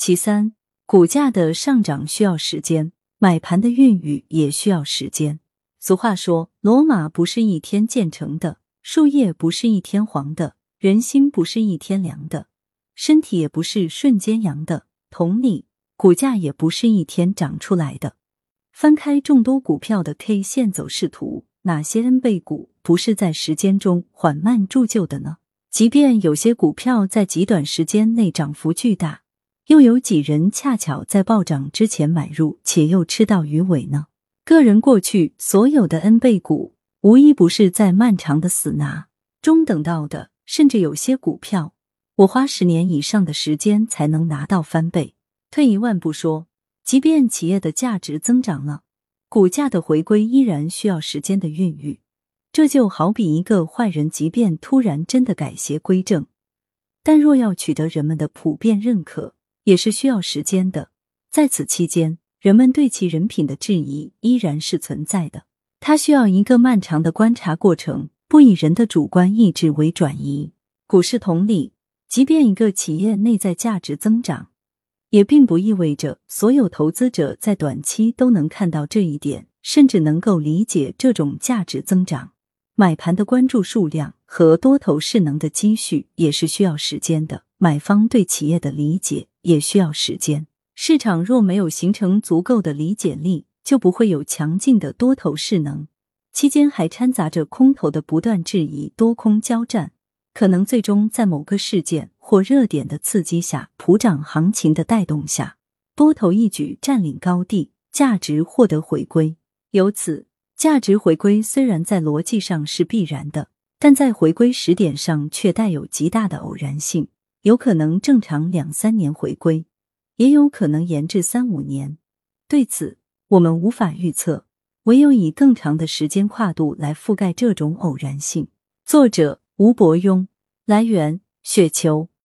其三，股价的上涨需要时间，买盘的孕育也需要时间。俗话说，罗马不是一天建成的，树叶不是一天黄的，人心不是一天凉的，身体也不是瞬间阳的。同理，股价也不是一天长出来的。翻开众多股票的 K 线走势图，哪些 N 倍股不是在时间中缓慢铸就的呢？即便有些股票在极短时间内涨幅巨大，又有几人恰巧在暴涨之前买入，且又吃到鱼尾呢？个人过去所有的 N 倍股，无一不是在漫长的死拿中等到的，甚至有些股票，我花十年以上的时间才能拿到翻倍。退一万步说，即便企业的价值增长了，股价的回归依然需要时间的孕育。这就好比一个坏人，即便突然真的改邪归正，但若要取得人们的普遍认可，也是需要时间的。在此期间，人们对其人品的质疑依然是存在的。它需要一个漫长的观察过程，不以人的主观意志为转移。股市同理，即便一个企业内在价值增长，也并不意味着所有投资者在短期都能看到这一点，甚至能够理解这种价值增长。买盘的关注数量和多头势能的积蓄也是需要时间的，买方对企业的理解也需要时间。市场若没有形成足够的理解力，就不会有强劲的多头势能。期间还掺杂着空头的不断质疑，多空交战，可能最终在某个事件或热点的刺激下，普涨行情的带动下，多头一举占领高地，价值获得回归。由此。价值回归虽然在逻辑上是必然的，但在回归时点上却带有极大的偶然性，有可能正常两三年回归，也有可能延至三五年。对此，我们无法预测，唯有以更长的时间跨度来覆盖这种偶然性。作者：吴伯庸，来源：雪球。